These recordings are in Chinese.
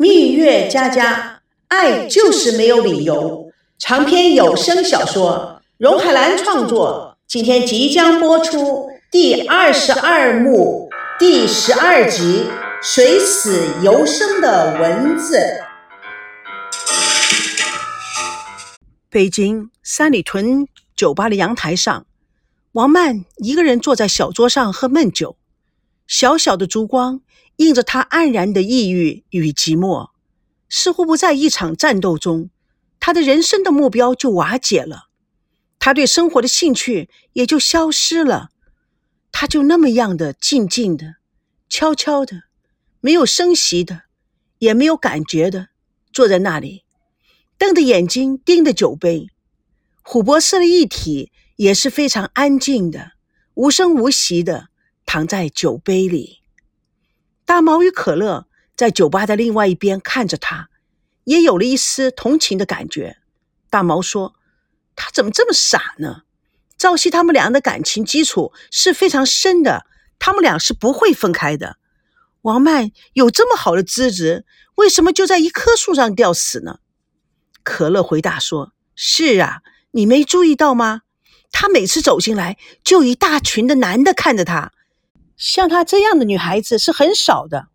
蜜月佳佳，爱就是没有理由。长篇有声小说，荣海兰创作，今天即将播出第二十二幕第十二集《水死犹生的蚊子》。北京三里屯酒吧的阳台上，王曼一个人坐在小桌上喝闷酒，小小的烛光。映着他黯然的抑郁与寂寞，似乎不在一场战斗中，他的人生的目标就瓦解了，他对生活的兴趣也就消失了，他就那么样的静静的、悄悄的，没有声息的，也没有感觉的坐在那里，瞪着眼睛盯着酒杯。琥珀色的液体也是非常安静的，无声无息的躺在酒杯里。大毛与可乐在酒吧的另外一边看着他，也有了一丝同情的感觉。大毛说：“他怎么这么傻呢？赵熙他们俩的感情基础是非常深的，他们俩是不会分开的。王曼有这么好的资质，为什么就在一棵树上吊死呢？”可乐回答说：“是啊，你没注意到吗？他每次走进来，就一大群的男的看着他。”像她这样的女孩子是很少的。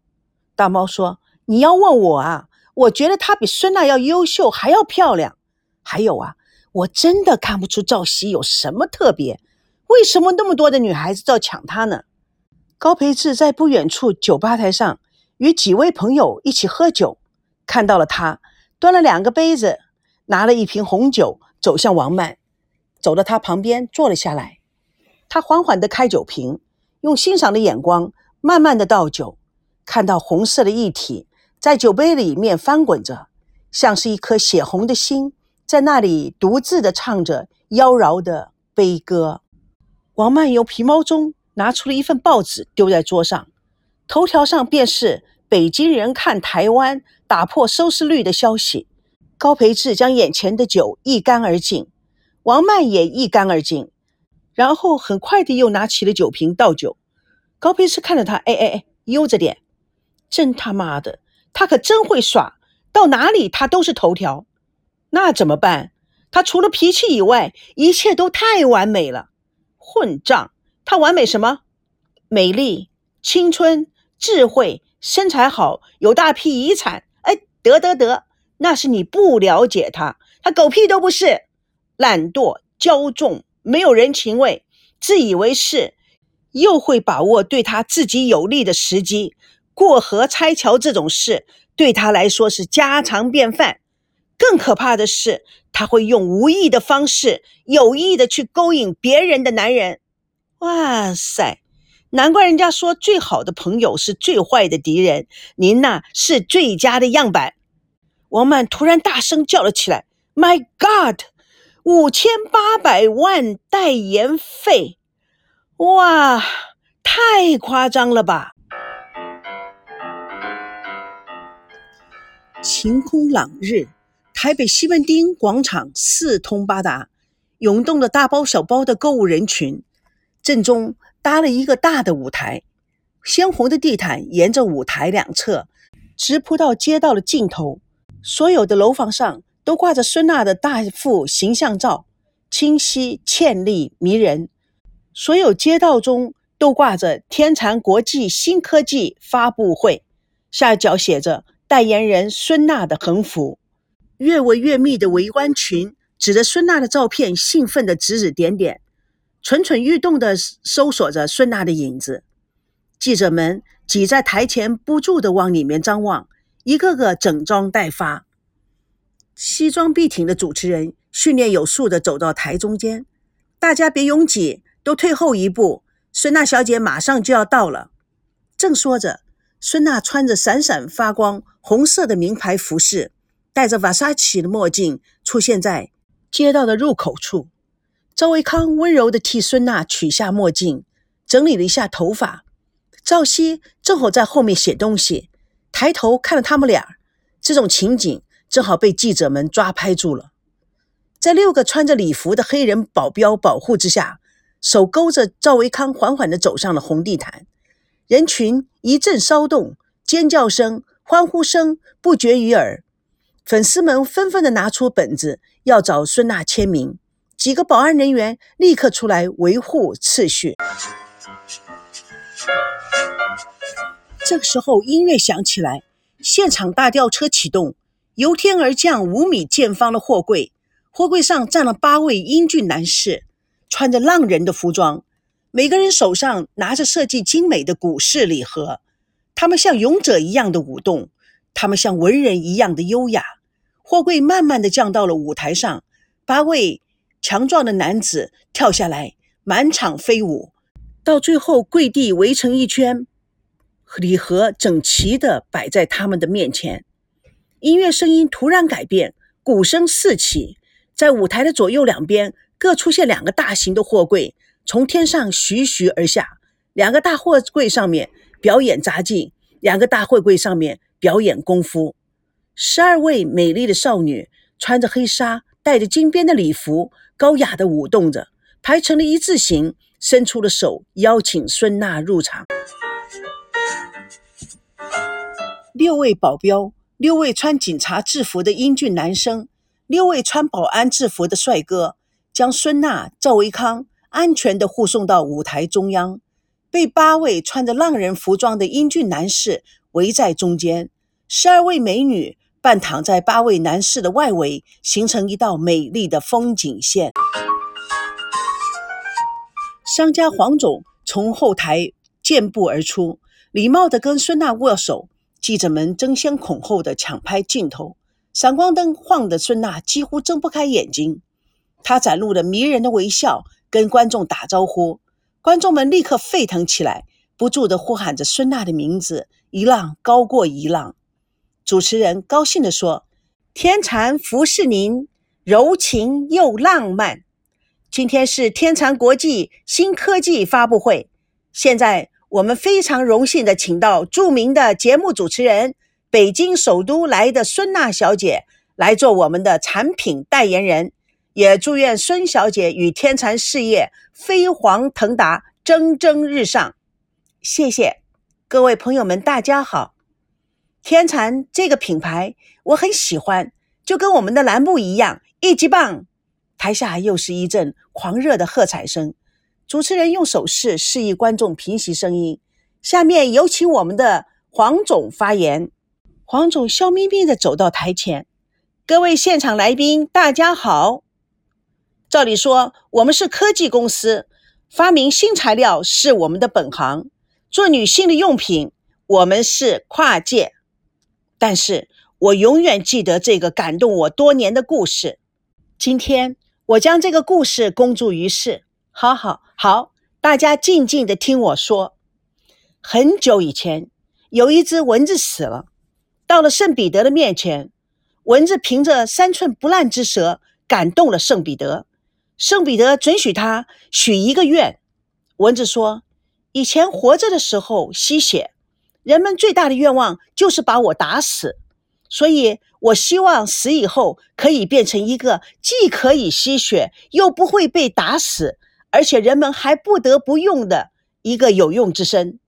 大猫说：“你要问我啊，我觉得她比孙娜要优秀，还要漂亮。还有啊，我真的看不出赵熙有什么特别，为什么那么多的女孩子都要抢她呢？”高培志在不远处酒吧台上与几位朋友一起喝酒，看到了他，端了两个杯子，拿了一瓶红酒，走向王曼，走到他旁边坐了下来。他缓缓地开酒瓶。用欣赏的眼光慢慢的倒酒，看到红色的液体在酒杯里面翻滚着，像是一颗血红的心在那里独自的唱着妖娆的悲歌。王曼由皮包中拿出了一份报纸，丢在桌上，头条上便是北京人看台湾打破收视率的消息。高培志将眼前的酒一干而尽，王曼也一干而尽。然后很快的又拿起了酒瓶倒酒，高培志看着他，哎哎哎，悠着点，真他妈的，他可真会耍，到哪里他都是头条，那怎么办？他除了脾气以外，一切都太完美了，混账！他完美什么？美丽、青春、智慧、身材好，有大批遗产，哎，得得得，那是你不了解他，他狗屁都不是，懒惰、骄纵。没有人情味，自以为是，又会把握对他自己有利的时机，过河拆桥这种事对他来说是家常便饭。更可怕的是，他会用无意的方式有意的去勾引别人的男人。哇塞，难怪人家说最好的朋友是最坏的敌人。您呐是最佳的样板。王曼突然大声叫了起来：“My God！” 五千八百万代言费，哇，太夸张了吧！晴空朗日，台北西门町广场四通八达，涌动的大包小包的购物人群。正中搭了一个大的舞台，鲜红的地毯沿着舞台两侧直铺到街道的尽头。所有的楼房上。都挂着孙娜的大幅形象照，清晰、倩丽、迷人。所有街道中都挂着天蚕国际新科技发布会，下角写着代言人孙娜的横幅。越围越密的围观群指着孙娜的照片，兴奋地指指点点，蠢蠢欲动地搜索着孙娜的影子。记者们挤在台前，不住地往里面张望，一个个整装待发。西装笔挺的主持人训练有素地走到台中间，大家别拥挤，都退后一步。孙娜小姐马上就要到了。正说着，孙娜穿着闪闪发光红色的名牌服饰，戴着瓦萨奇的墨镜，出现在街道的入口处。赵维康温柔地替孙娜取下墨镜，整理了一下头发。赵熙正好在后面写东西，抬头看了他们俩，这种情景。正好被记者们抓拍住了，在六个穿着礼服的黑人保镖保护之下，手勾着赵维康缓缓地走上了红地毯。人群一阵骚动，尖叫声、欢呼声不绝于耳。粉丝们纷纷的拿出本子，要找孙娜签名。几个保安人员立刻出来维护秩序。这个时候，音乐响起来，现场大吊车启动，由天而降五米见方的货柜，货柜上站了八位英俊男士，穿着浪人的服装，每个人手上拿着设计精美的古式礼盒。他们像勇者一样的舞动，他们像文人一样的优雅。货柜慢慢的降到了舞台上，八位强壮的男子跳下来，满场飞舞，到最后跪地围成一圈，礼盒整齐的摆在他们的面前。音乐声音突然改变，鼓声四起，在舞台的左右两边各出现两个大型的货柜，从天上徐徐而下。两个大货柜上面表演杂技，两个大货柜上面表演功夫。十二位美丽的少女穿着黑纱，戴着金边的礼服，高雅的舞动着，排成了一字形，伸出了手，邀请孙娜入场。六位保镖，六位穿警察制服的英俊男生，六位穿保安制服的帅哥，将孙娜、赵维康安全地护送到舞台中央，被八位穿着浪人服装的英俊男士围在中间，十二位美女。半躺在八位男士的外围，形成一道美丽的风景线。商家黄总从后台健步而出，礼貌地跟孙娜握手。记者们争先恐后的抢拍镜头，闪光灯晃得孙娜几乎睁不开眼睛。他展露了迷人的微笑，跟观众打招呼。观众们立刻沸腾起来，不住地呼喊着孙娜的名字，一浪高过一浪。主持人高兴地说：“天蚕服侍您，柔情又浪漫。今天是天蚕国际新科技发布会。现在我们非常荣幸的请到著名的节目主持人，北京首都来的孙娜小姐来做我们的产品代言人。也祝愿孙小姐与天蚕事业飞黄腾达，蒸蒸日上。谢谢各位朋友们，大家好。”天蚕这个品牌我很喜欢，就跟我们的栏目一样，一级棒！台下又是一阵狂热的喝彩声。主持人用手势示意观众平息声音。下面有请我们的黄总发言。黄总笑眯眯地走到台前：“各位现场来宾，大家好。照理说，我们是科技公司，发明新材料是我们的本行。做女性的用品，我们是跨界。”但是我永远记得这个感动我多年的故事。今天我将这个故事公诸于世。好好好，大家静静的听我说。很久以前，有一只蚊子死了，到了圣彼得的面前。蚊子凭着三寸不烂之舌感动了圣彼得。圣彼得准许他许一个愿。蚊子说：“以前活着的时候吸血。”人们最大的愿望就是把我打死，所以我希望死以后可以变成一个既可以吸血又不会被打死，而且人们还不得不用的一个有用之身。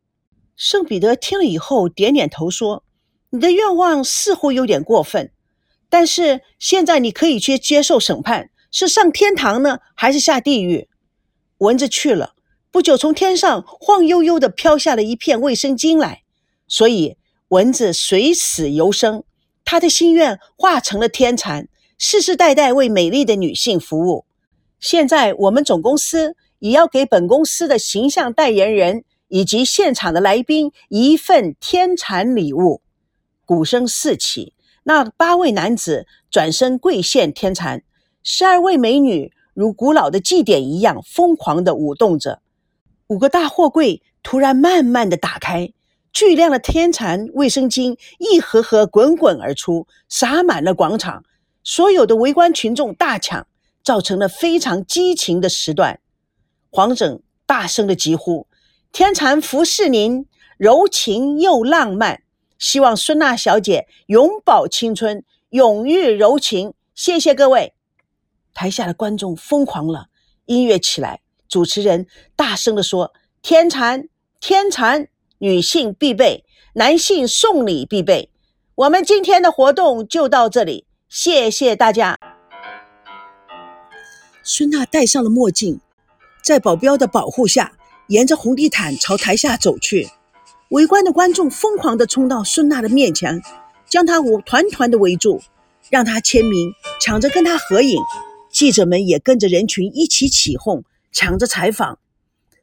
圣彼得听了以后点点头说：“你的愿望似乎有点过分，但是现在你可以去接受审判，是上天堂呢，还是下地狱？”蚊子去了，不久从天上晃悠悠地飘下了一片卫生巾来。所以，蚊子随死犹生，他的心愿化成了天蚕，世世代代为美丽的女性服务。现在，我们总公司也要给本公司的形象代言人以及现场的来宾一份天蚕礼物。鼓声四起，那八位男子转身跪献天蚕，十二位美女如古老的祭典一样疯狂地舞动着。五个大货柜突然慢慢地打开。巨量的天蚕卫生巾一盒盒滚滚而出，洒满了广场。所有的围观群众大抢，造成了非常激情的时段。黄整大声的疾呼：“天蚕服侍您，柔情又浪漫。希望孙娜小姐永葆青春，永浴柔情。”谢谢各位。台下的观众疯狂了，音乐起来，主持人大声的说：“天蚕，天蚕。”女性必备，男性送礼必备。我们今天的活动就到这里，谢谢大家。孙娜戴上了墨镜，在保镖的保护下，沿着红地毯朝台下走去。围观的观众疯狂地冲到孙娜的面前，将她团团的围住，让她签名，抢着跟她合影。记者们也跟着人群一起起哄，抢着采访。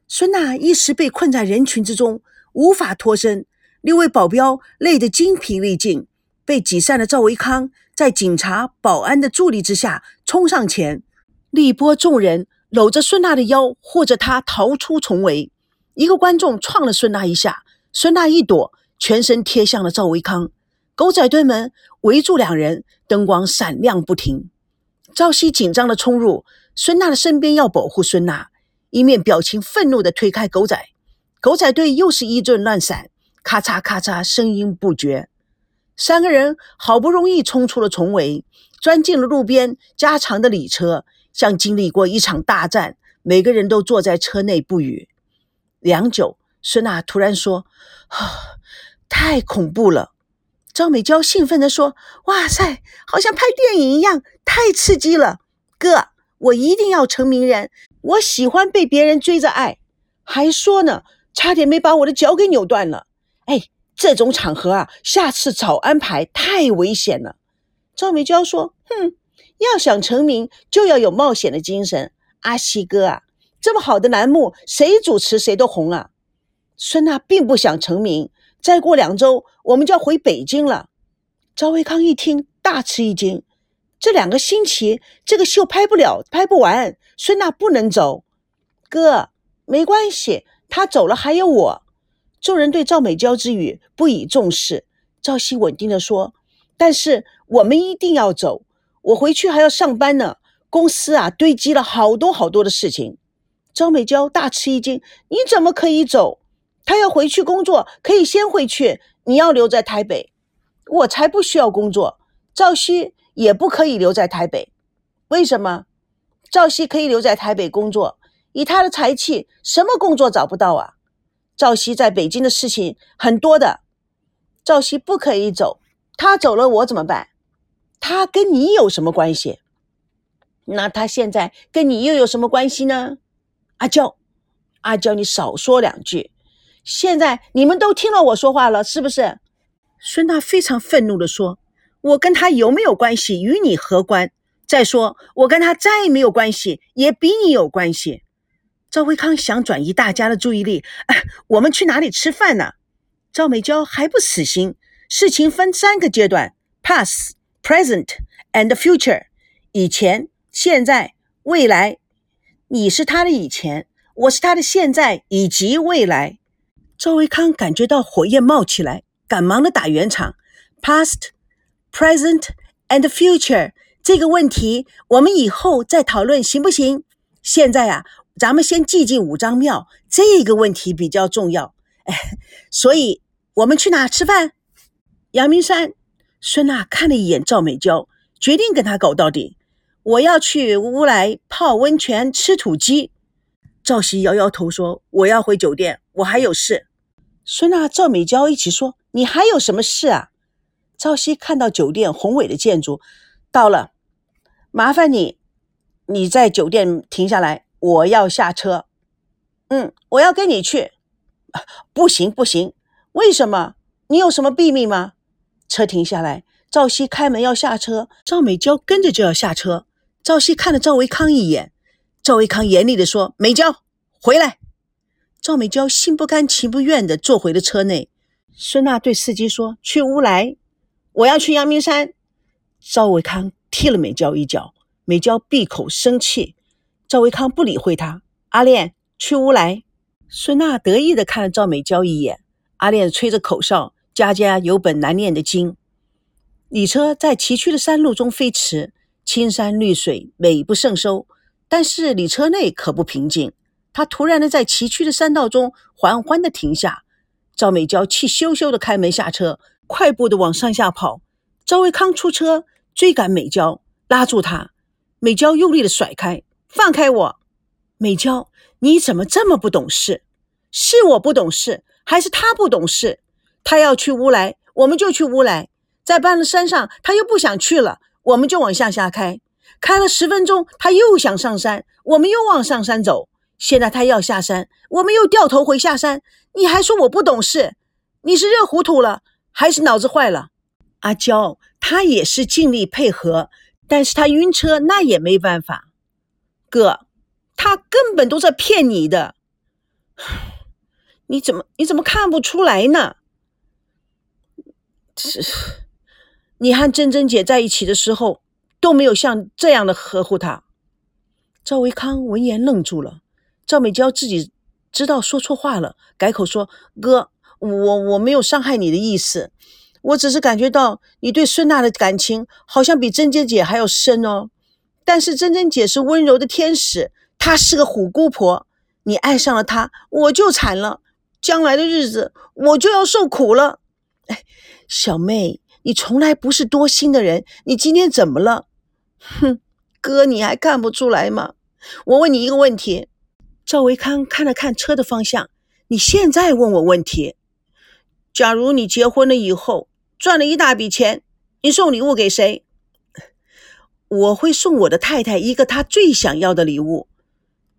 孙娜一时被困在人群之中，无法脱身。六位保镖累得精疲力尽，被挤散的赵维康在警察、保安的助力之下冲上前。力波众人搂着孙娜的腰，护着她逃出重围。一个观众撞了孙娜一下，孙娜一躲，全身贴向了赵维康。狗仔队们围住两人，灯光闪亮不停。赵熙紧张地冲入孙娜的身边，要保护孙娜，一面表情愤怒地推开狗仔。狗仔队又是一阵乱闪，咔嚓咔嚓，声音不绝。三个人好不容易冲出了重围，钻进了路边加长的礼车。像经历过一场大战，每个人都坐在车内不语。良久，孙娜突然说：“啊，太恐怖了！”赵美娇兴奋地说：“哇塞，好像拍电影一样，太刺激了！哥，我一定要成名人，我喜欢被别人追着爱。”还说呢，差点没把我的脚给扭断了。哎，这种场合啊，下次早安排，太危险了。赵美娇说：“哼。”要想成名，就要有冒险的精神。阿西哥啊，这么好的栏目，谁主持谁都红啊。孙娜并不想成名，再过两周我们就要回北京了。赵维康一听，大吃一惊。这两个星期，这个秀拍不了，拍不完。孙娜不能走。哥，没关系，他走了还有我。众人对赵美娇之语不以重视。赵熙稳定地说：“但是我们一定要走。”我回去还要上班呢，公司啊堆积了好多好多的事情。赵美娇大吃一惊：“你怎么可以走？他要回去工作，可以先回去。你要留在台北，我才不需要工作。赵熙也不可以留在台北，为什么？赵熙可以留在台北工作，以他的才气，什么工作找不到啊？赵熙在北京的事情很多的，赵熙不可以走，他走了我怎么办？”他跟你有什么关系？那他现在跟你又有什么关系呢？阿娇，阿娇，你少说两句。现在你们都听了我说话了，是不是？孙娜非常愤怒地说：“我跟他有没有关系，与你何关？再说，我跟他再没有关系，也比你有关系。”赵维康想转移大家的注意力，我们去哪里吃饭呢？赵美娇还不死心。事情分三个阶段：past。Present and future，以前、现在、未来。你是他的以前，我是他的现在以及未来。赵维康感觉到火焰冒起来，赶忙的打圆场。Past, present and future 这个问题，我们以后再讨论，行不行？现在啊，咱们先祭进五张庙，这个问题比较重要。哎，所以我们去哪吃饭？阳明山。孙娜看了一眼赵美娇，决定跟她搞到底。我要去乌来泡温泉吃土鸡。赵熙摇摇头说：“我要回酒店，我还有事。”孙娜、赵美娇一起说：“你还有什么事啊？”赵熙看到酒店宏伟的建筑，到了，麻烦你，你在酒店停下来，我要下车。嗯，我要跟你去。不行不行，为什么？你有什么秘密吗？车停下来，赵熙开门要下车，赵美娇跟着就要下车。赵熙看了赵维康一眼，赵维康严厉地说：“美娇，回来。”赵美娇心不甘情不愿地坐回了车内。孙娜对司机说：“去乌来，我要去阳明山。”赵维康踢了美娇一脚，美娇闭口生气。赵维康不理会他。阿炼，去乌来。孙娜得意地看了赵美娇一眼。阿炼吹着口哨。家家有本难念的经。礼车在崎岖的山路中飞驰，青山绿水，美不胜收。但是礼车内可不平静。他突然的在崎岖的山道中缓缓的停下。赵美娇气咻咻的开门下车，快步的往上下跑。赵维康出车追赶美娇，拉住她。美娇用力的甩开，放开我！美娇，你怎么这么不懂事？是我不懂事，还是他不懂事？他要去乌来，我们就去乌来。在半路山上，他又不想去了，我们就往向下开。开了十分钟，他又想上山，我们又往上山走。现在他要下山，我们又掉头回下山。你还说我不懂事？你是热糊涂了，还是脑子坏了？阿娇，他也是尽力配合，但是他晕车，那也没办法。哥，他根本都在骗你的，你怎么你怎么看不出来呢？是。你和珍珍姐在一起的时候都没有像这样的呵护她。赵维康闻言愣住了。赵美娇自己知道说错话了，改口说：“哥，我我没有伤害你的意思，我只是感觉到你对孙娜的感情好像比珍珍姐还要深哦。但是珍珍姐是温柔的天使，她是个虎姑婆，你爱上了她，我就惨了，将来的日子我就要受苦了。哎，小妹。”你从来不是多心的人，你今天怎么了？哼，哥，你还看不出来吗？我问你一个问题。赵维康看了看车的方向，你现在问我问题。假如你结婚了以后赚了一大笔钱，你送礼物给谁？我会送我的太太一个她最想要的礼物。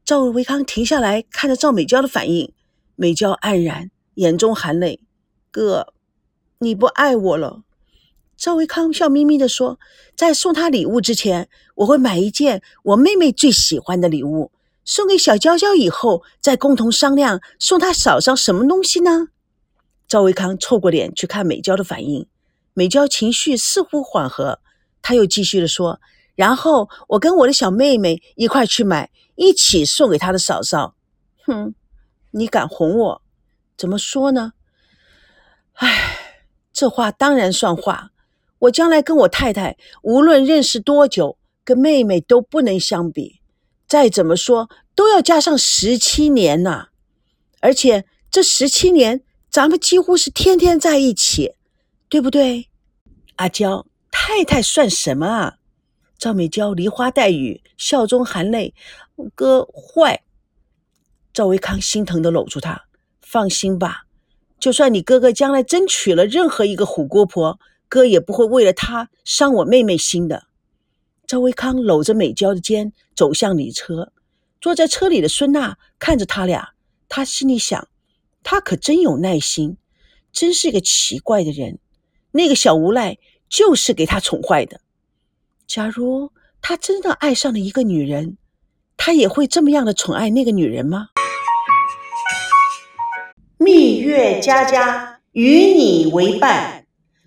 赵维康停下来看着赵美娇的反应，美娇黯然，眼中含泪。哥，你不爱我了。赵维康笑眯眯地说：“在送她礼物之前，我会买一件我妹妹最喜欢的礼物送给小娇娇，以后再共同商量送她嫂嫂什么东西呢？”赵维康凑过脸去看美娇的反应，美娇情绪似乎缓和，他又继续的说：“然后我跟我的小妹妹一块去买，一起送给她的嫂嫂。”哼，你敢哄我？怎么说呢？唉，这话当然算话。我将来跟我太太无论认识多久，跟妹妹都不能相比。再怎么说都要加上十七年呐，而且这十七年咱们几乎是天天在一起，对不对？阿娇，太太算什么啊？赵美娇梨花带雨，笑中含泪。哥坏。赵维康心疼的搂住她，放心吧，就算你哥哥将来真娶了任何一个虎姑婆。哥也不会为了她伤我妹妹心的。赵维康搂着美娇的肩走向里车，坐在车里的孙娜看着他俩，他心里想：他可真有耐心，真是个奇怪的人。那个小无赖就是给他宠坏的。假如他真的爱上了一个女人，他也会这么样的宠爱那个女人吗？蜜月佳佳与你为伴。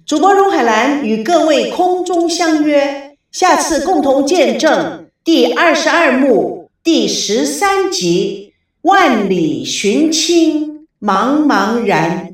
主播荣海兰与各位空中相约，下次共同见证第二十二幕第十三集《万里寻亲》，茫茫然。